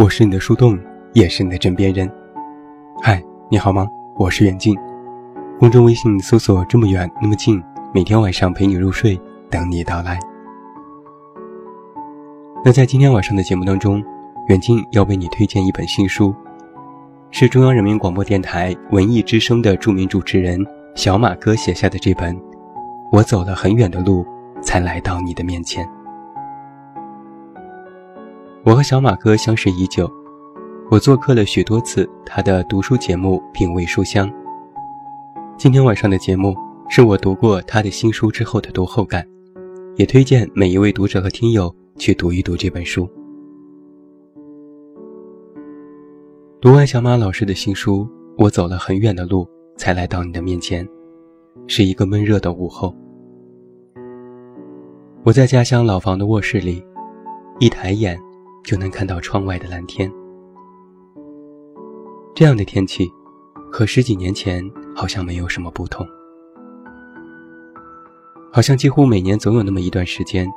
我是你的树洞，也是你的枕边人。嗨，你好吗？我是远近。公众微信搜索“这么远那么近”，每天晚上陪你入睡，等你到来。那在今天晚上的节目当中，远近要为你推荐一本新书，是中央人民广播电台文艺之声的著名主持人小马哥写下的这本《我走了很远的路，才来到你的面前》。我和小马哥相识已久，我做客了许多次他的读书节目《品味书香》。今天晚上的节目是我读过他的新书之后的读后感，也推荐每一位读者和听友去读一读这本书。读完小马老师的新书，我走了很远的路才来到你的面前，是一个闷热的午后。我在家乡老房的卧室里，一抬眼。就能看到窗外的蓝天。这样的天气，和十几年前好像没有什么不同。好像几乎每年总有那么一段时间，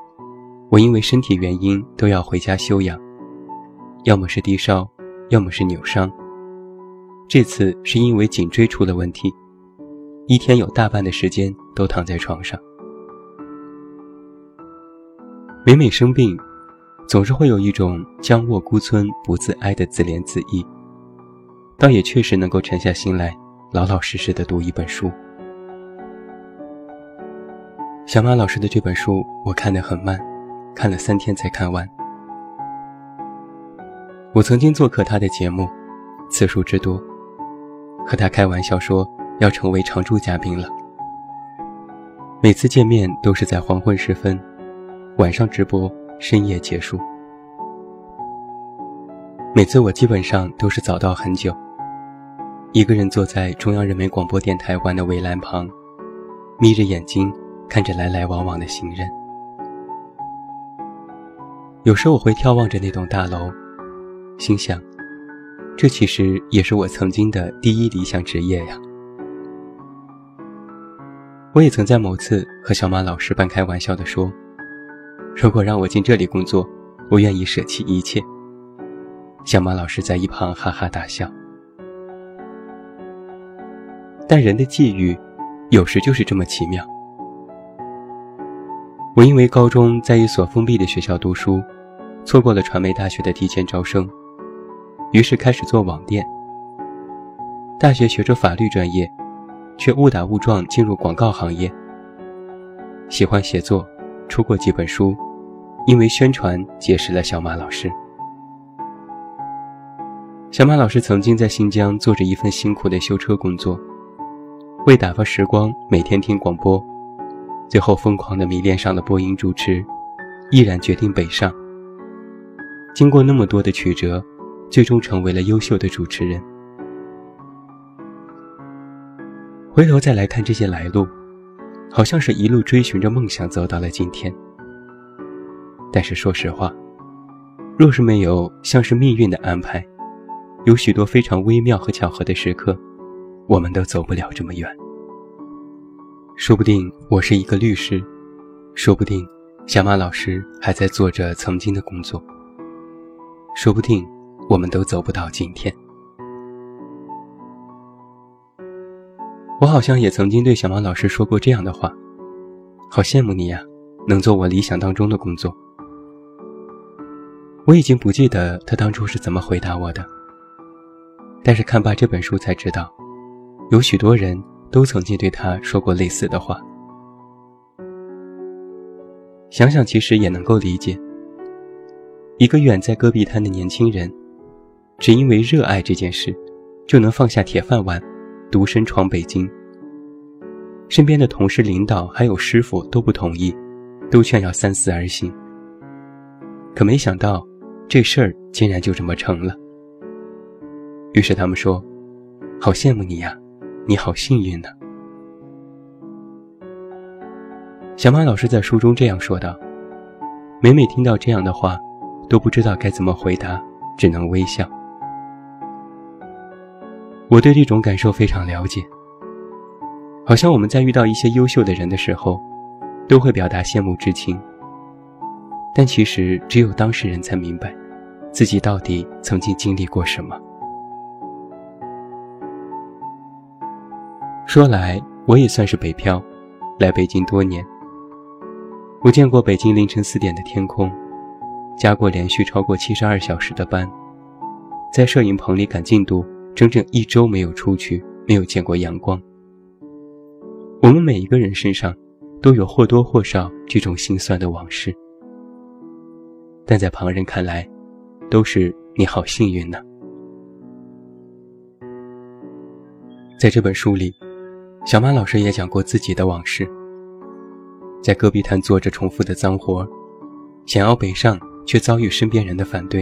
我因为身体原因都要回家休养，要么是低烧，要么是扭伤。这次是因为颈椎出了问题，一天有大半的时间都躺在床上。每每生病。总是会有一种将卧孤村不自哀的自怜自艾，倒也确实能够沉下心来，老老实实的读一本书。小马老师的这本书我看得很慢，看了三天才看完。我曾经做客他的节目，次数之多，和他开玩笑说要成为常驻嘉宾了。每次见面都是在黄昏时分，晚上直播。深夜结束，每次我基本上都是早到很久，一个人坐在中央人民广播电台湾的围栏旁，眯着眼睛看着来来往往的行人。有时我会眺望着那栋大楼，心想，这其实也是我曾经的第一理想职业呀。我也曾在某次和小马老师半开玩笑地说。如果让我进这里工作，我愿意舍弃一切。小马老师在一旁哈哈大笑。但人的际遇，有时就是这么奇妙。我因为高中在一所封闭的学校读书，错过了传媒大学的提前招生，于是开始做网店。大学学着法律专业，却误打误撞进入广告行业。喜欢写作。出过几本书，因为宣传结识了小马老师。小马老师曾经在新疆做着一份辛苦的修车工作，为打发时光，每天听广播，最后疯狂的迷恋上了播音主持，毅然决定北上。经过那么多的曲折，最终成为了优秀的主持人。回头再来看这些来路。好像是一路追寻着梦想走到了今天，但是说实话，若是没有像是命运的安排，有许多非常微妙和巧合的时刻，我们都走不了这么远。说不定我是一个律师，说不定小马老师还在做着曾经的工作，说不定我们都走不到今天。我好像也曾经对小马老师说过这样的话，好羡慕你呀，能做我理想当中的工作。我已经不记得他当初是怎么回答我的，但是看罢这本书才知道，有许多人都曾经对他说过类似的话。想想其实也能够理解，一个远在戈壁滩的年轻人，只因为热爱这件事，就能放下铁饭碗。独身闯北京，身边的同事、领导还有师傅都不同意，都劝要三思而行。可没想到，这事儿竟然就这么成了。于是他们说：“好羡慕你呀，你好幸运呢。”小马老师在书中这样说道。每每听到这样的话，都不知道该怎么回答，只能微笑。我对这种感受非常了解，好像我们在遇到一些优秀的人的时候，都会表达羡慕之情。但其实只有当事人才明白，自己到底曾经经历过什么。说来，我也算是北漂，来北京多年。我见过北京凌晨四点的天空，加过连续超过七十二小时的班，在摄影棚里赶进度，整整一周没有出去，没有见过阳光。我们每一个人身上，都有或多或少这种心酸的往事，但在旁人看来，都是你好幸运呢。在这本书里。小马老师也讲过自己的往事，在戈壁滩做着重复的脏活，想要北上却遭遇身边人的反对。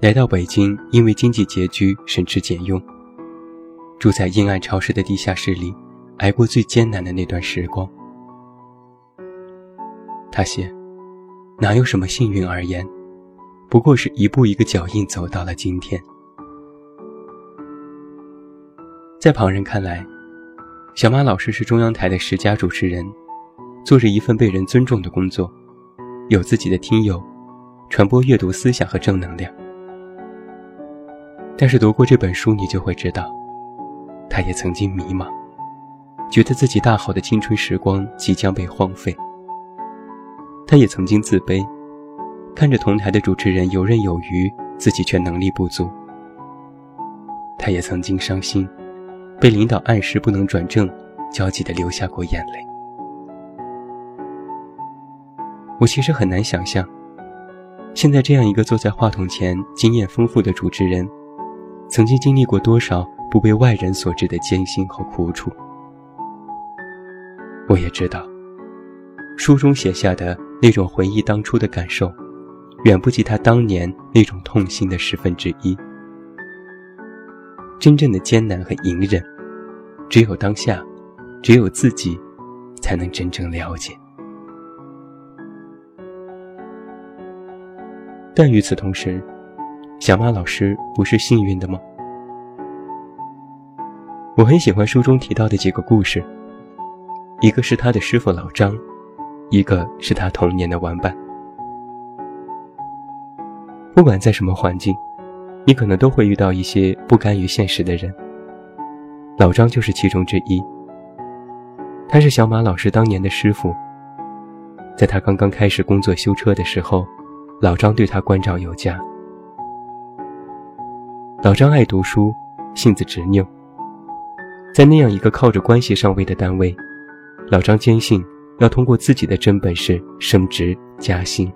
来到北京，因为经济拮据，省吃俭用，住在阴暗潮湿的地下室里，挨过最艰难的那段时光。他写：“哪有什么幸运而言，不过是一步一个脚印走到了今天。”在旁人看来。小马老师是中央台的十佳主持人，做着一份被人尊重的工作，有自己的听友，传播阅读思想和正能量。但是读过这本书，你就会知道，他也曾经迷茫，觉得自己大好的青春时光即将被荒废。他也曾经自卑，看着同台的主持人游刃有余，自己却能力不足。他也曾经伤心。被领导暗示不能转正，焦急地流下过眼泪。我其实很难想象，现在这样一个坐在话筒前、经验丰富的主持人，曾经经历过多少不被外人所知的艰辛和苦楚。我也知道，书中写下的那种回忆当初的感受，远不及他当年那种痛心的十分之一。真正的艰难和隐忍，只有当下，只有自己，才能真正了解。但与此同时，小马老师不是幸运的吗？我很喜欢书中提到的几个故事，一个是他的师傅老张，一个是他童年的玩伴。不管在什么环境。你可能都会遇到一些不甘于现实的人，老张就是其中之一。他是小马老师当年的师傅，在他刚刚开始工作修车的时候，老张对他关照有加。老张爱读书，性子执拗，在那样一个靠着关系上位的单位，老张坚信要通过自己的真本事升职加薪。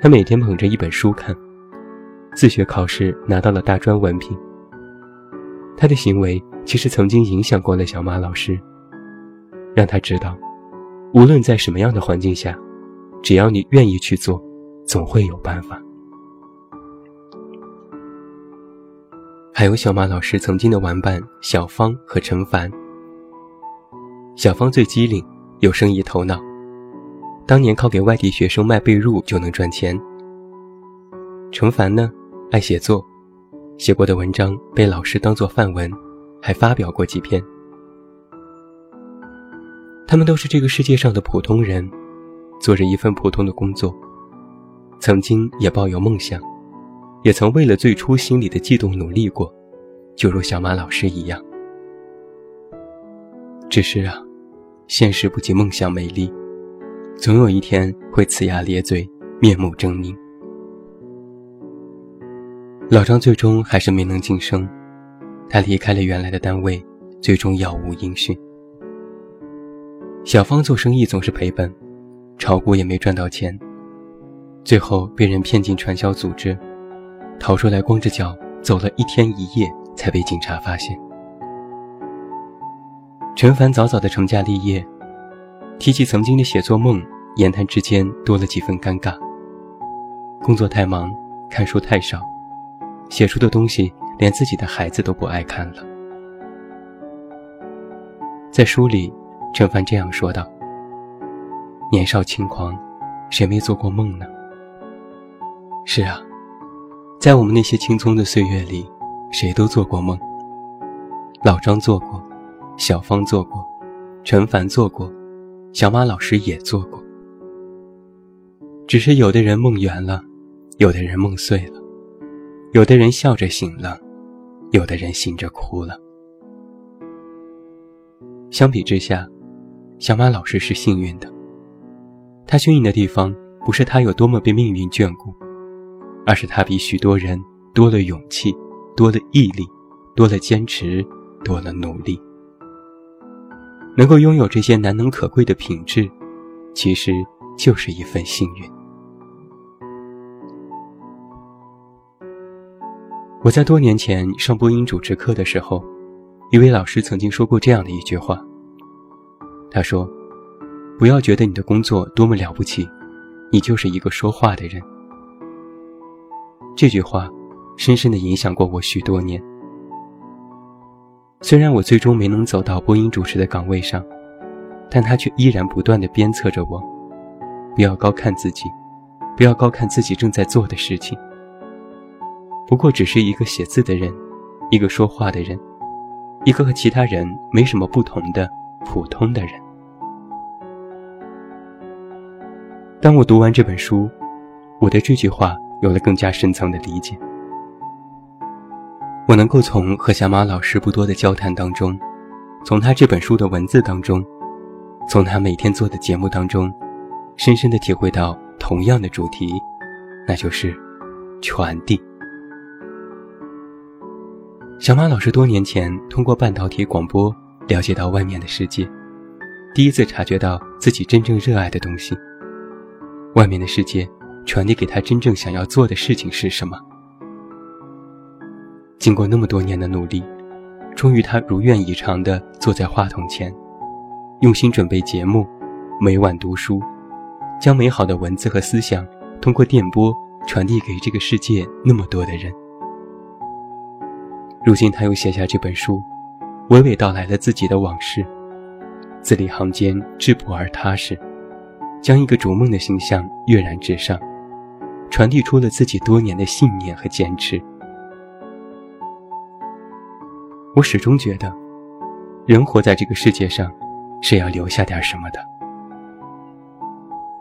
他每天捧着一本书看。自学考试拿到了大专文凭。他的行为其实曾经影响过了小马老师，让他知道，无论在什么样的环境下，只要你愿意去做，总会有办法。还有小马老师曾经的玩伴小芳和陈凡。小芳最机灵，有生意头脑，当年靠给外地学生卖被褥就能赚钱。陈凡呢？爱写作，写过的文章被老师当作范文，还发表过几篇。他们都是这个世界上的普通人，做着一份普通的工作，曾经也抱有梦想，也曾为了最初心里的悸动努力过，就如小马老师一样。只是啊，现实不及梦想美丽，总有一天会呲牙咧嘴，面目狰狞。老张最终还是没能晋升，他离开了原来的单位，最终杳无音讯。小芳做生意总是赔本，炒股也没赚到钱，最后被人骗进传销组织，逃出来光着脚走了一天一夜，才被警察发现。陈凡早早的成家立业，提起曾经的写作梦，言谈之间多了几分尴尬。工作太忙，看书太少。写出的东西，连自己的孩子都不爱看了。在书里，陈凡这样说道：“年少轻狂，谁没做过梦呢？是啊，在我们那些青葱的岁月里，谁都做过梦。老张做过，小芳做过，陈凡做过，小马老师也做过。只是有的人梦圆了，有的人梦碎了，有的人笑着醒了，有的人醒着哭了。相比之下，小马老师是幸运的。他幸运的地方，不是他有多么被命运眷顾，而是他比许多人多了勇气，多了毅力，多了坚持，多了努力。能够拥有这些难能可贵的品质，其实就是一份幸运。我在多年前上播音主持课的时候。一位老师曾经说过这样的一句话。他说：“不要觉得你的工作多么了不起，你就是一个说话的人。”这句话深深的影响过我许多年。虽然我最终没能走到播音主持的岗位上，但他却依然不断的鞭策着我：不要高看自己，不要高看自己正在做的事情。不过只是一个写字的人，一个说话的人。一个和其他人没什么不同的普通的人。当我读完这本书，我对这句话有了更加深层的理解。我能够从和小马老师不多的交谈当中，从他这本书的文字当中，从他每天做的节目当中，深深的体会到同样的主题，那就是传递。小马老师多年前通过半导体广播了解到外面的世界，第一次察觉到自己真正热爱的东西。外面的世界传递给他真正想要做的事情是什么？经过那么多年的努力，终于他如愿以偿地坐在话筒前，用心准备节目，每晚读书，将美好的文字和思想通过电波传递给这个世界那么多的人。如今，他又写下这本书，娓娓道来了自己的往事，字里行间质朴而踏实，将一个逐梦的形象跃然纸上，传递出了自己多年的信念和坚持。我始终觉得，人活在这个世界上，是要留下点什么的。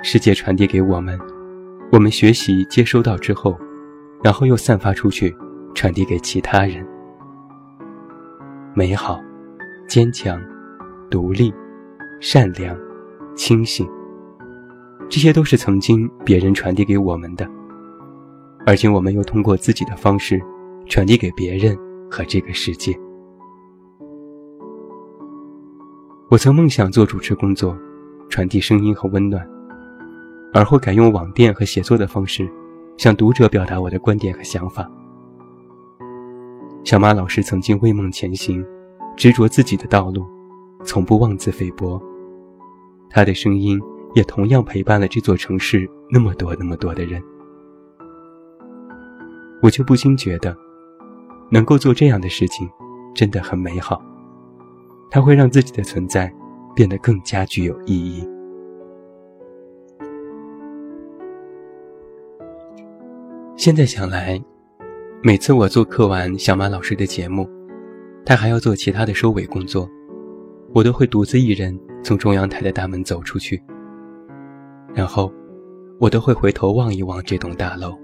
世界传递给我们，我们学习接收到之后，然后又散发出去，传递给其他人。美好、坚强、独立、善良、清醒，这些都是曾经别人传递给我们的，而且我们又通过自己的方式传递给别人和这个世界。我曾梦想做主持工作，传递声音和温暖，而后改用网店和写作的方式，向读者表达我的观点和想法。小马老师曾经为梦前行，执着自己的道路，从不妄自菲薄。他的声音也同样陪伴了这座城市那么多那么多的人。我就不禁觉得，能够做这样的事情，真的很美好。它会让自己的存在变得更加具有意义。现在想来。每次我做客完小马老师的节目，他还要做其他的收尾工作，我都会独自一人从中央台的大门走出去。然后，我都会回头望一望这栋大楼。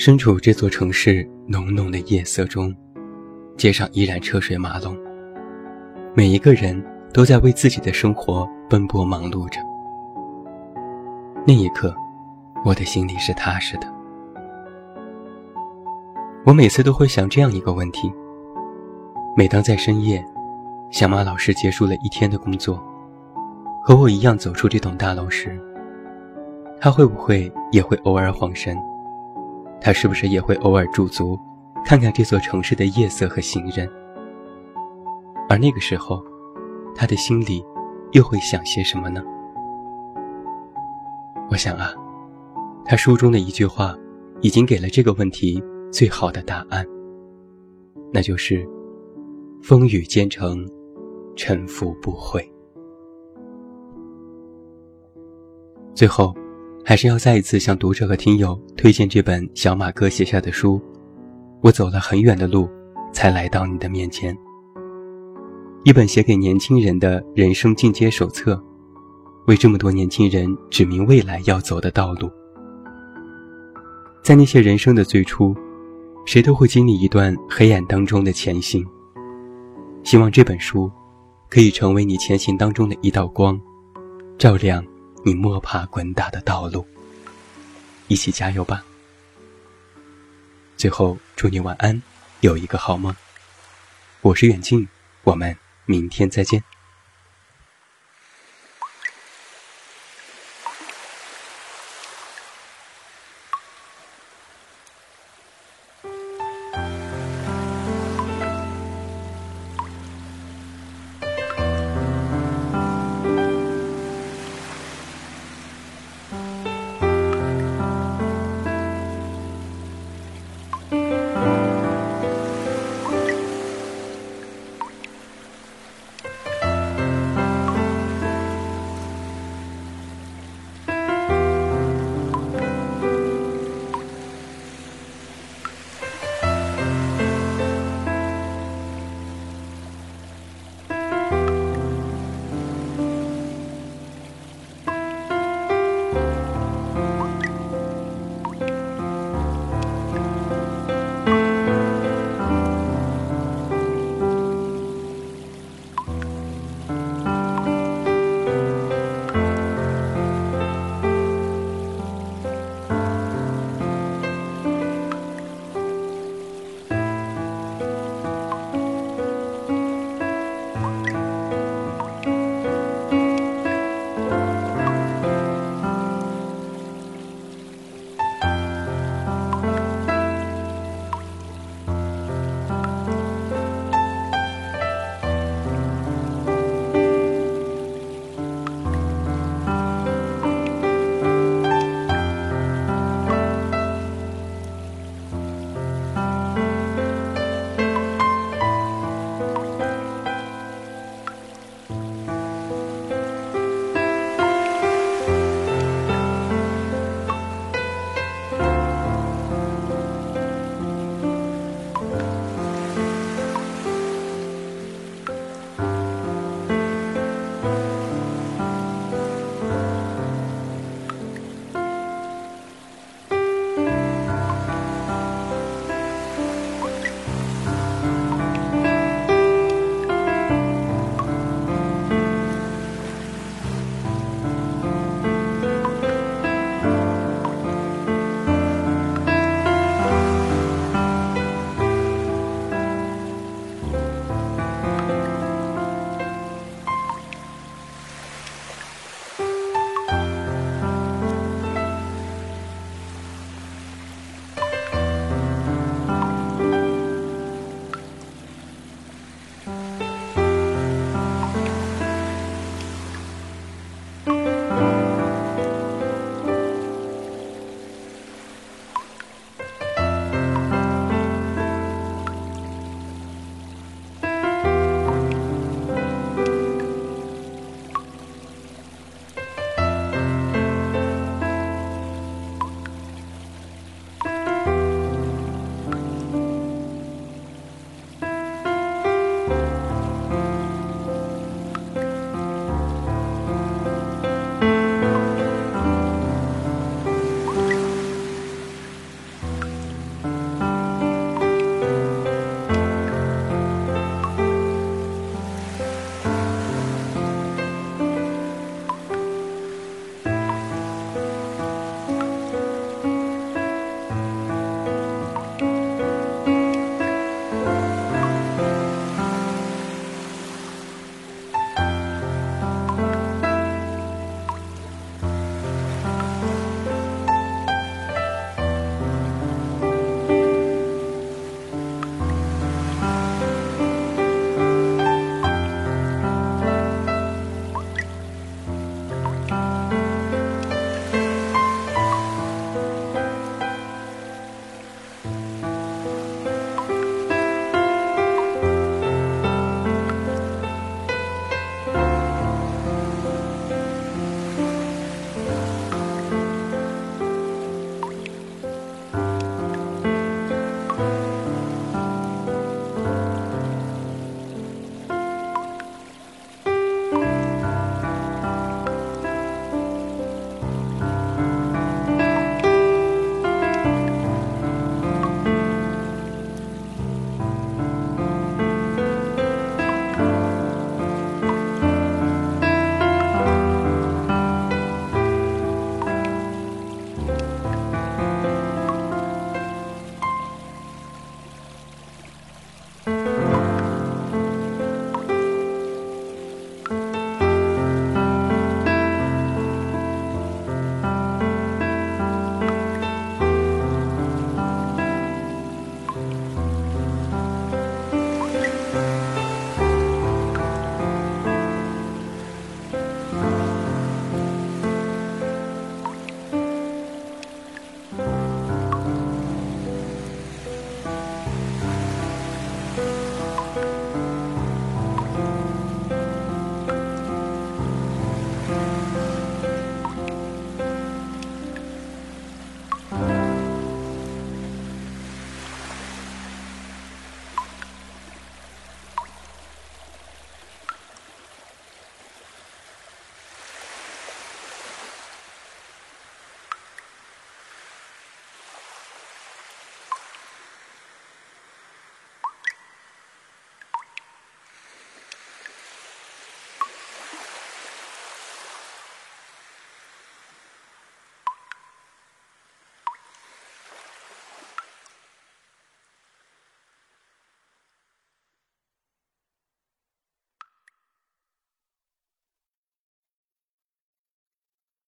身处这座城市浓浓的夜色中，街上依然车水马龙，每一个人都在为自己的生活奔波忙碌着。那一刻，我的心里是踏实的。我每次都会想这样一个问题：每当在深夜，小马老师结束了一天的工作，和我一样走出这栋大楼时，他会不会也会偶尔晃神？他是不是也会偶尔驻足，看看这座城市的夜色和行人？而那个时候，他的心里又会想些什么呢？我想啊，他书中的一句话，已经给了这个问题。最好的答案，那就是风雨兼程，沉浮不悔。最后，还是要再一次向读者和听友推荐这本小马哥写下的书。我走了很远的路，才来到你的面前。一本写给年轻人的人生进阶手册，为这么多年轻人指明未来要走的道路。在那些人生的最初，谁都会经历一段黑暗当中的前行。希望这本书可以成为你前行当中的一道光，照亮你摸爬滚打的道路。一起加油吧！最后，祝你晚安，有一个好梦。我是远近，我们明天再见。